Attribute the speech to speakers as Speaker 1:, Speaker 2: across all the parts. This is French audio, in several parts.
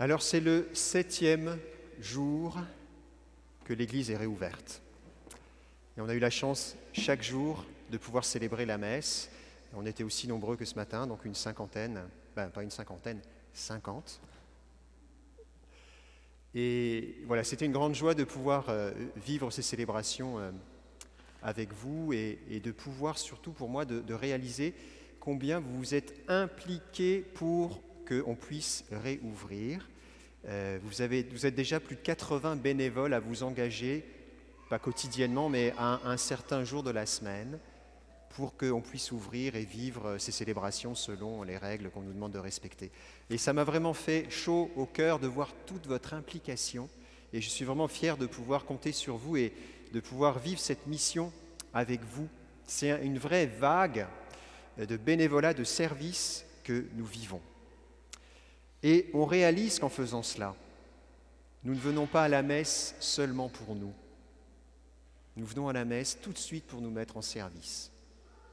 Speaker 1: Alors c'est le septième jour que l'Église est réouverte. Et on a eu la chance chaque jour de pouvoir célébrer la messe. On était aussi nombreux que ce matin, donc une cinquantaine, ben, pas une cinquantaine, cinquante. Et voilà, c'était une grande joie de pouvoir euh, vivre ces célébrations euh, avec vous et, de pouvoir surtout pour moi de, réaliser combien vous vous êtes impliqués pour qu'on puisse réouvrir. Euh, vous, êtes déjà plus de 80 bénévoles à vous engager, pas quotidiennement, mais à un, certain jour de la semaine, pour qu'on puisse ouvrir et vivre ces célébrations selon les règles qu'on nous demande de respecter. Et ça m'a vraiment fait chaud au cœur de voir toute votre implication. Et je suis vraiment fier de pouvoir compter sur vous et de pouvoir vivre cette mission avec vous. C'est une vraie vague de bénévolat, de service que nous vivons. Et on réalise qu'en faisant cela, nous ne venons pas à la messe seulement pour nous. Nous venons à la messe tout de suite pour nous mettre en service.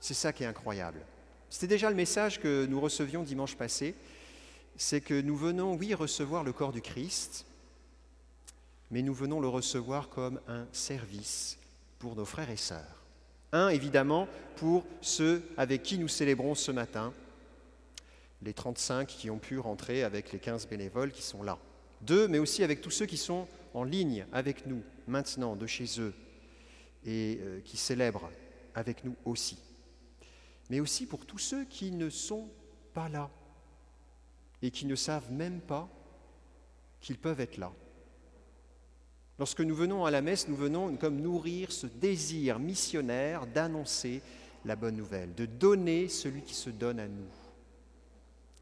Speaker 1: C'est ça qui est incroyable. C'était déjà le message que nous recevions dimanche passé, c'est que nous venons, oui, recevoir le corps du Christ, mais nous venons le recevoir comme un service pour nos frères et sœurs. Un, évidemment, pour ceux avec qui nous célébrons ce matin, les 35 qui ont pu rentrer avec les 15 bénévoles qui sont là. Deux, mais aussi avec tous ceux qui sont en ligne avec nous maintenant, de chez eux, et euh, qui célèbrent avec nous aussi. Mais aussi pour tous ceux qui ne sont pas là et qui ne savent même pas qu'ils peuvent être là. Lorsque nous venons à la messe, nous venons comme nourrir ce désir missionnaire d'annoncer la bonne nouvelle, de donner celui qui se donne à nous.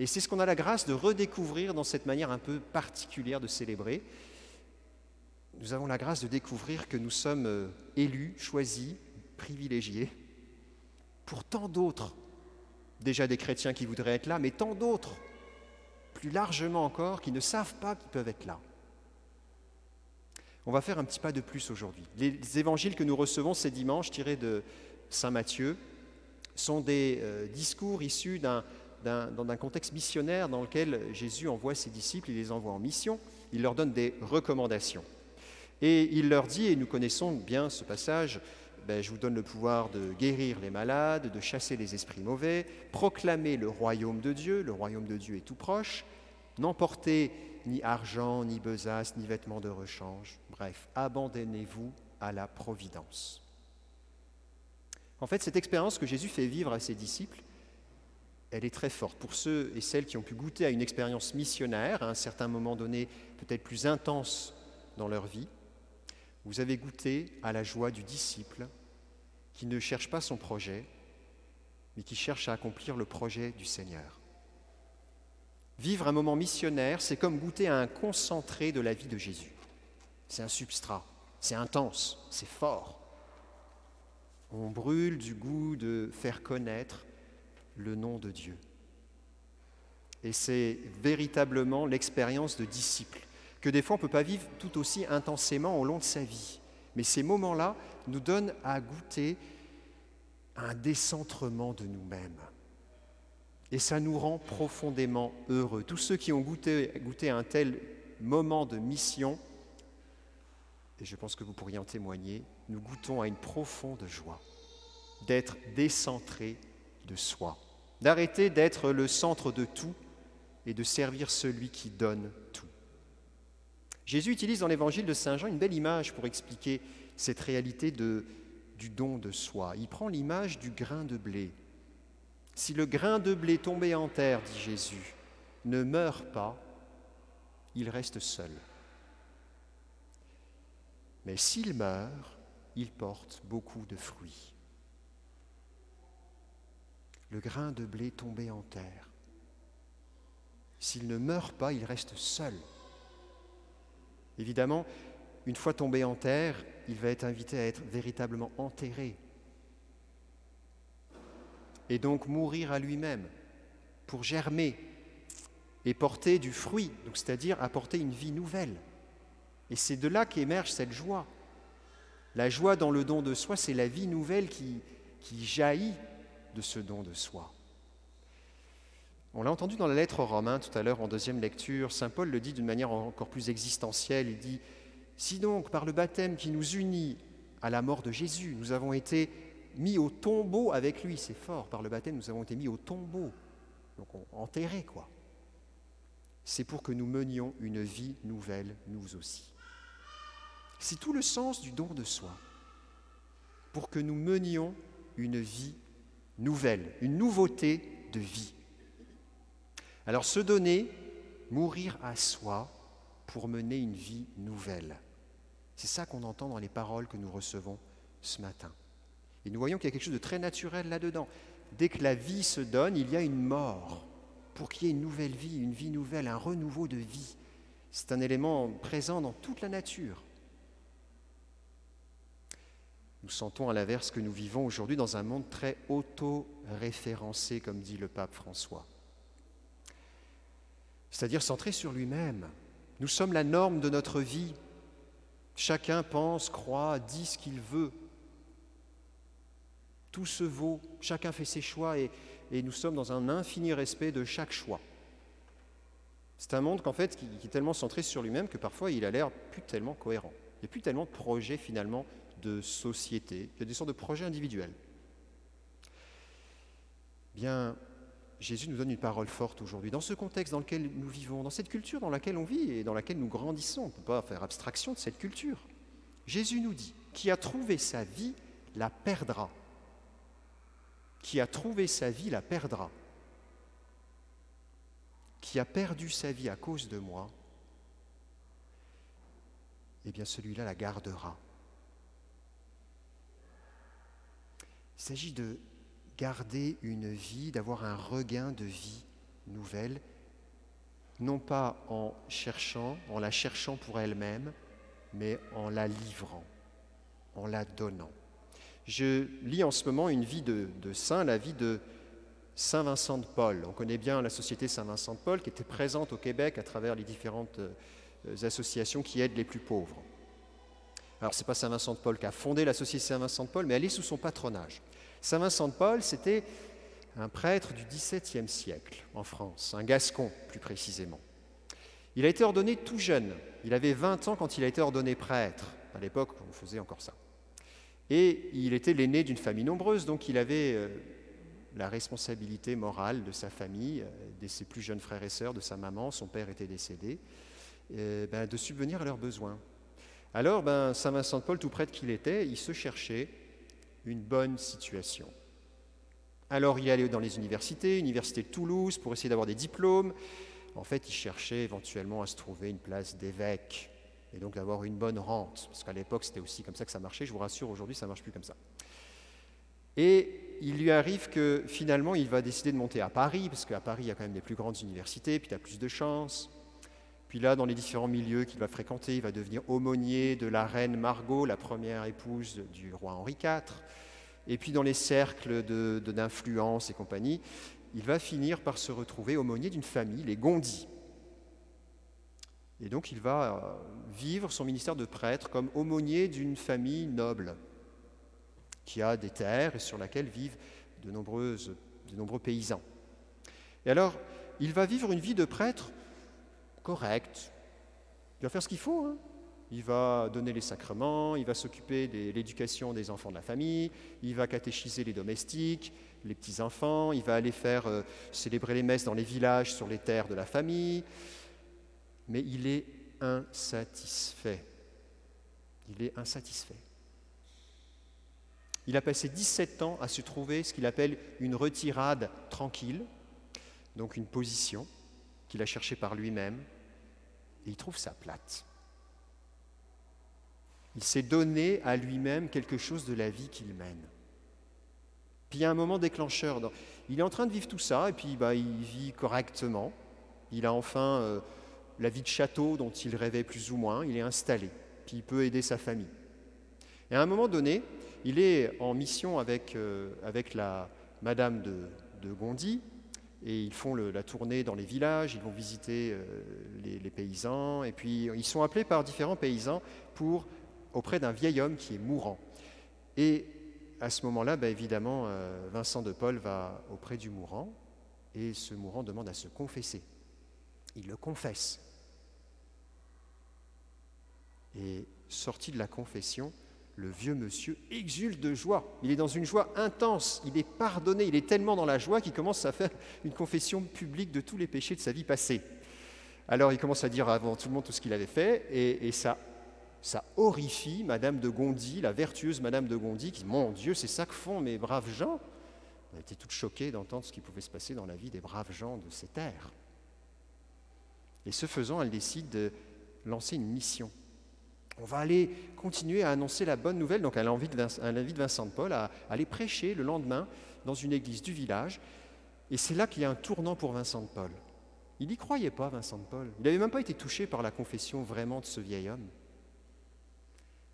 Speaker 1: Et c'est ce qu'on a la grâce de redécouvrir dans cette manière un peu particulière de célébrer. Nous avons la grâce de découvrir que nous sommes euh, élus, choisis, privilégiés pour tant d'autres, déjà des chrétiens qui voudraient être là, mais tant d'autres, plus largement encore, qui ne savent pas qu'ils peuvent être là. On va faire un petit pas de plus aujourd'hui. Les évangiles que nous recevons ces dimanches, tirés de Saint Matthieu, sont des euh, discours issus d'un, d'un contexte missionnaire dans lequel Jésus envoie ses disciples, il les envoie en mission, il leur donne des recommandations. Et il leur dit, et nous connaissons bien ce passage, ben, je vous donne le pouvoir de guérir les malades, de chasser les esprits mauvais, proclamer le royaume de Dieu, le royaume de Dieu est tout proche, n'emportez ni argent, ni besace, ni vêtements de rechange. Bref, abandonnez-vous à la providence. En fait, cette expérience que Jésus fait vivre à ses disciples, elle est très forte. Pour ceux et celles qui ont pu goûter à une expérience missionnaire, à un certain moment donné peut-être plus intense dans leur vie, vous avez goûté à la joie du disciple qui ne cherche pas son projet, mais qui cherche à accomplir le projet du Seigneur. Vivre un moment missionnaire, c'est comme goûter à un concentré de la vie de Jésus. C'est un substrat, c'est intense, c'est fort. On brûle du goût de faire connaître le nom de Dieu. Et c'est véritablement l'expérience de disciple, que des fois on ne peut pas vivre tout aussi intensément au long de sa vie. Mais ces moments-là nous donnent à goûter un décentrement de nous-mêmes et ça nous rend profondément heureux. Tous ceux qui ont goûté, un tel moment de mission, et je pense que vous pourriez en témoigner, nous goûtons à une profonde joie d'être décentrés de soi, d'arrêter d'être le centre de tout et de servir celui qui donne tout. Jésus utilise dans l'évangile de Saint Jean une belle image pour expliquer cette réalité du don de soi. Il prend l'image du grain de blé. Si le grain de blé tombé en terre, dit Jésus, ne meurt pas, il reste seul. Mais s'il meurt, il porte beaucoup de fruits. Le grain de blé tombé en terre, s'il ne meurt pas, il reste seul. Évidemment, une fois tombé en terre, il va être invité à être véritablement enterré et donc mourir à lui-même pour germer et porter du fruit, c'est-à-dire apporter une vie nouvelle. Et c'est de là qu'émerge cette joie. La joie dans le don de soi, c'est la vie nouvelle qui, qui jaillit de ce don de soi. On l'a entendu dans la lettre aux Romains tout à l'heure en deuxième lecture, Saint Paul le dit d'une manière encore plus existentielle, il dit, Si donc par le baptême qui nous unit à la mort de Jésus, nous avons été mis au tombeau avec lui, c'est fort, par le baptême nous avons été mis au tombeau, donc enterrés quoi, c'est pour que nous menions une vie nouvelle nous aussi. C'est tout le sens du don de soi, pour que nous menions une vie nouvelle, une nouveauté de vie. Alors se donner, mourir à soi pour mener une vie nouvelle. C'est ça qu'on entend dans les paroles que nous recevons ce matin. Et nous voyons qu'il y a quelque chose de très naturel là-dedans. Dès que la vie se donne, il y a une mort pour qu'il y ait une nouvelle vie, une vie nouvelle, un renouveau de vie. C'est un élément présent dans toute la nature. Nous sentons à l'inverse que nous vivons aujourd'hui dans un monde très auto-référencé, comme dit le pape François c'est-à-dire centré sur lui-même. Nous sommes la norme de notre vie. Chacun pense, croit, dit ce qu'il veut. Tout se vaut, chacun fait ses choix et, nous sommes dans un infini respect de chaque choix. C'est un monde qu'en fait, qui, qui, est tellement centré sur lui-même que parfois il a l'air plus tellement cohérent. Il n'y a plus tellement de projets finalement de société. Il y a des sortes de projets individuels. Bien, Jésus nous donne une parole forte aujourd'hui. Dans ce contexte dans lequel nous vivons, dans cette culture dans laquelle on vit et dans laquelle nous grandissons, on ne peut pas faire abstraction de cette culture. Jésus nous dit, qui a trouvé sa vie la perdra. Qui a trouvé sa vie la perdra. Qui a perdu sa vie à cause de moi, eh bien celui-là la gardera. Il s'agit de garder une vie, d'avoir un regain de vie nouvelle, non pas en cherchant, en la cherchant pour elle-même, mais en la livrant, en la donnant. Je lis en ce moment une vie de, saint, la vie de Saint Vincent de Paul. On connaît bien la société Saint Vincent de Paul qui était présente au Québec à travers les différentes euh, associations qui aident les plus pauvres. Alors, ce n'est pas Saint Vincent de Paul qui a fondé la société Saint Vincent de Paul, mais elle est sous son patronage. Saint Vincent de Paul, c'était un prêtre du XVIIe siècle en France, un gascon plus précisément. Il a été ordonné tout jeune. Il avait 20 ans quand il a été ordonné prêtre. À l'époque, on faisait encore ça. Et il était l'aîné d'une famille nombreuse, donc il avait euh, la responsabilité morale de sa famille, euh, de ses plus jeunes frères et sœurs, de sa maman, son père était décédé, ben, de subvenir à leurs besoins. Alors, ben, Saint Vincent de Paul, tout prêtre qu'il était, il se cherchait une bonne situation. Alors il allait dans les universités, Université de Toulouse, pour essayer d'avoir des diplômes. En fait, il cherchait éventuellement à se trouver une place d'évêque et donc d'avoir une bonne rente. Parce qu'à l'époque, c'était aussi comme ça que ça marchait. Je vous rassure, aujourd'hui, ça ne marche plus comme ça. Et il lui arrive que finalement, il va décider de monter à Paris, parce qu'à Paris, il y a quand même des plus grandes universités, puis il a plus de chances. Puis là, dans les différents milieux qu'il va fréquenter, il va devenir aumônier de la reine Margot, la première épouse du roi Henri IV. Et puis dans les cercles d'influence de, et compagnie, il va finir par se retrouver aumônier d'une famille, les Gondis. Et donc il va euh, vivre son ministère de prêtre comme aumônier d'une famille noble, qui a des terres et sur laquelle vivent de, de nombreux paysans. Et alors, il va vivre une vie de prêtre correct. Il va faire ce qu'il faut. Hein. Il va donner les sacrements, il va s'occuper de l'éducation des enfants de la famille, il va catéchiser les domestiques, les petits-enfants, il va aller faire euh, célébrer les messes dans les villages sur les terres de la famille. Mais il est insatisfait. Il est insatisfait. Il a passé 17 ans à se trouver ce qu'il appelle une retirade tranquille, donc une position qu'il a cherché par lui-même, et il trouve ça plate. Il s'est donné à lui-même quelque chose de la vie qu'il mène. Puis il y a un moment déclencheur. Il est en train de vivre tout ça, et puis bah, il vit correctement. Il a enfin euh, la vie de château dont il rêvait plus ou moins. Il est installé, puis il peut aider sa famille. Et à un moment donné, il est en mission avec, euh, avec la Madame de, de Gondy, et ils font la tournée dans les villages, ils vont visiter euh, les, paysans, et puis ils sont appelés par différents paysans pour auprès d'un vieil homme qui est mourant. Et à ce moment-là, bah, évidemment, euh, Vincent de Paul va auprès du mourant, et ce mourant demande à se confesser. Il le confesse. Et sorti de la confession, le vieux monsieur exulte de joie. Il est dans une joie intense. Il est pardonné. Il est tellement dans la joie qu'il commence à faire une confession publique de tous les péchés de sa vie passée. Alors il commence à dire avant tout le monde tout ce qu'il avait fait, et, ça, ça horrifie Madame de Gondy, la vertueuse Madame de Gondy, qui dit Mon Dieu, c'est ça que font mes braves gens. Elle était toute choquée d'entendre ce qui pouvait se passer dans la vie des braves gens de ces terres. Et ce faisant, elle décide de lancer une mission. On va aller continuer à annoncer la bonne nouvelle. Donc elle invite Vincent de Paul à aller prêcher le lendemain dans une église du village. Et c'est là qu'il y a un tournant pour Vincent de Paul. Il n'y croyait pas, Vincent de Paul. Il n'avait même pas été touché par la confession vraiment de ce vieil homme.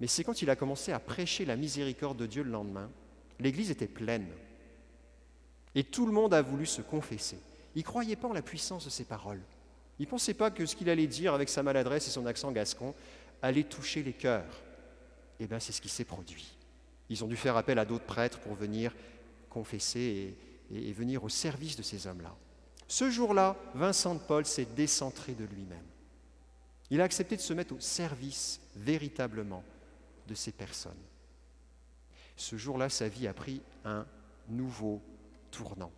Speaker 1: Mais c'est quand il a commencé à prêcher la miséricorde de Dieu le lendemain, l'église était pleine. Et tout le monde a voulu se confesser. Il ne croyait pas en la puissance de ses paroles. Il ne pensait pas que ce qu'il allait dire avec sa maladresse et son accent gascon allait toucher les cœurs. Eh bien, c'est ce qui s'est produit. Ils ont dû faire appel à d'autres prêtres pour venir confesser et, et venir au service de ces hommes-là. Ce jour-là, Vincent de Paul s'est décentré de lui-même. Il a accepté de se mettre au service véritablement de ces personnes. Ce jour-là, sa vie a pris un nouveau tournant.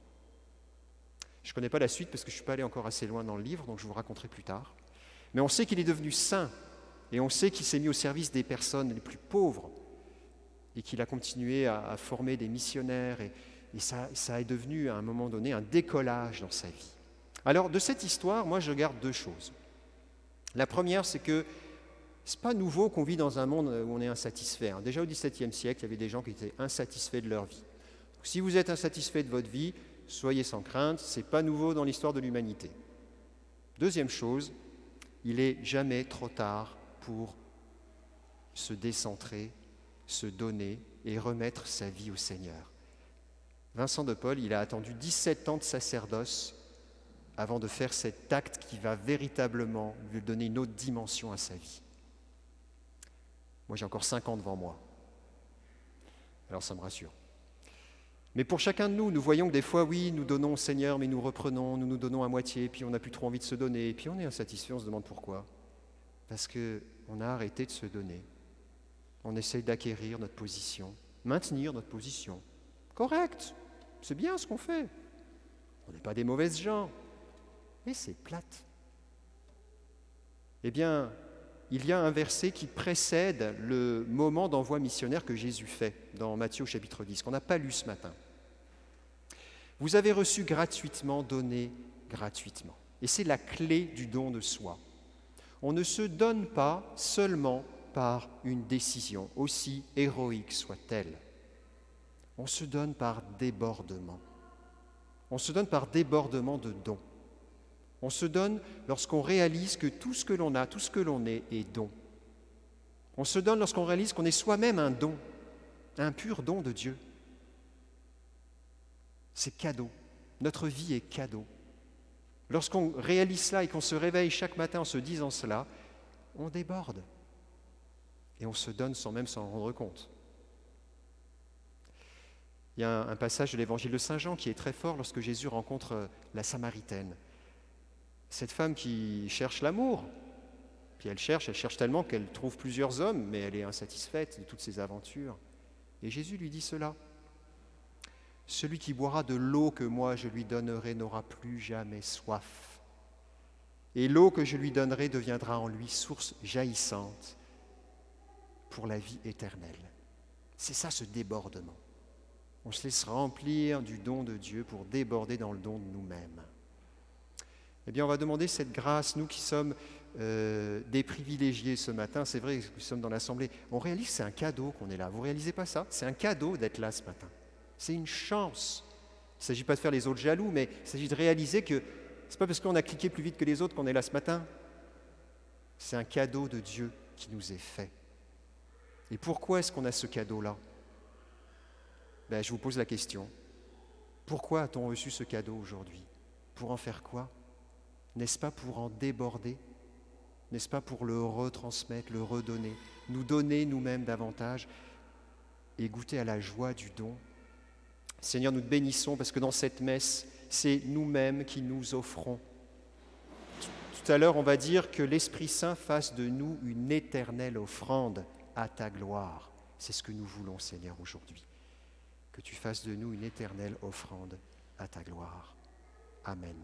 Speaker 1: Je ne connais pas la suite parce que je ne suis pas allé encore assez loin dans le livre, donc je vous raconterai plus tard. Mais on sait qu'il est devenu saint et on sait qu'il s'est mis au service des personnes les plus pauvres et qu'il a continué à, former des missionnaires et, ça, ça est devenu à un moment donné un décollage dans sa vie. Alors de cette histoire, moi je garde deux choses. La première, c'est que ce n'est pas nouveau qu'on vit dans un monde où on est insatisfait. Hein. Déjà au XVIIe siècle, il y avait des gens qui étaient insatisfaits de leur vie. si vous êtes insatisfait de votre vie, soyez sans crainte, ce n'est pas nouveau dans l'histoire de l'humanité. Deuxième chose, il n'est jamais trop tard pour se décentrer, se donner et remettre sa vie au Seigneur. Vincent de Paul, il a attendu 17 ans de sacerdoce avant de faire cet acte qui va véritablement lui donner une autre dimension à sa vie. Moi, j'ai encore 5 ans devant moi. Alors ça me rassure. Mais pour chacun de nous, nous voyons que des fois, oui, nous donnons au Seigneur, mais nous reprenons, nous nous donnons à moitié, puis on n'a plus trop envie de se donner, puis on est insatisfait, on se demande pourquoi. Parce qu'on a arrêté de se donner. On essaye d'acquérir notre position, maintenir notre position. Correct, c'est bien ce qu'on fait. On n'est pas des mauvaises gens, mais c'est plate. Eh bien, il y a un verset qui précède le moment d'envoi missionnaire que Jésus fait dans Matthieu chapitre 10, qu'on n'a pas lu ce matin. Vous avez reçu gratuitement, donné gratuitement. Et c'est la clé du don de soi. On ne se donne pas seulement par une décision, aussi héroïque soit-elle. On se donne par débordement. On se donne par débordement de dons. On se donne lorsqu'on réalise que tout ce que l'on a, tout ce que l'on est, est don. On se donne lorsqu'on réalise qu'on est soi-même un don, un pur don de Dieu. C'est cadeau. Notre vie est cadeau. Lorsqu'on réalise cela et qu'on se réveille chaque matin en se disant cela, on déborde. Et on se donne sans même s'en rendre compte. Il y a un, passage de l'évangile de Saint Jean qui est très fort lorsque Jésus rencontre la Samaritaine. Cette femme qui cherche l'amour, puis elle cherche, elle cherche tellement qu'elle trouve plusieurs hommes, mais elle est insatisfaite de toutes ses aventures. Et Jésus lui dit cela. Celui qui boira de l'eau que moi je lui donnerai n'aura plus jamais soif. Et l'eau que je lui donnerai deviendra en lui source jaillissante pour la vie éternelle. C'est ça ce débordement. On se laisse remplir du don de Dieu pour déborder dans le don de nous-mêmes. Eh bien, on va demander cette grâce, nous qui sommes euh, des privilégiés ce matin, c'est vrai que nous sommes dans l'Assemblée, on réalise que c'est un cadeau qu'on est là. Vous réalisez pas ça? C'est un cadeau d'être là ce matin. C'est une chance. Il ne s'agit pas de faire les autres jaloux, mais il s'agit de réaliser que ce n'est pas parce qu'on a cliqué plus vite que les autres qu'on est là ce matin. C'est un cadeau de Dieu qui nous est fait. Et pourquoi est-ce qu'on a ce cadeau-là? Ben, Je vous pose la question. Pourquoi a-t-on reçu ce cadeau aujourd'hui? Pour en faire quoi? N'est-ce pas pour en déborder? N'est-ce pas pour le retransmettre, le redonner? Nous donner nous-mêmes davantage? Et goûter à la joie du don? Seigneur, nous te bénissons parce que dans cette messe, c'est nous-mêmes qui nous offrons. Tout à l'heure, on va dire que l'Esprit Saint fasse de nous une éternelle offrande à ta gloire. C'est ce que nous voulons, Seigneur, aujourd'hui. Que tu fasses de nous une éternelle offrande à ta gloire. Amen.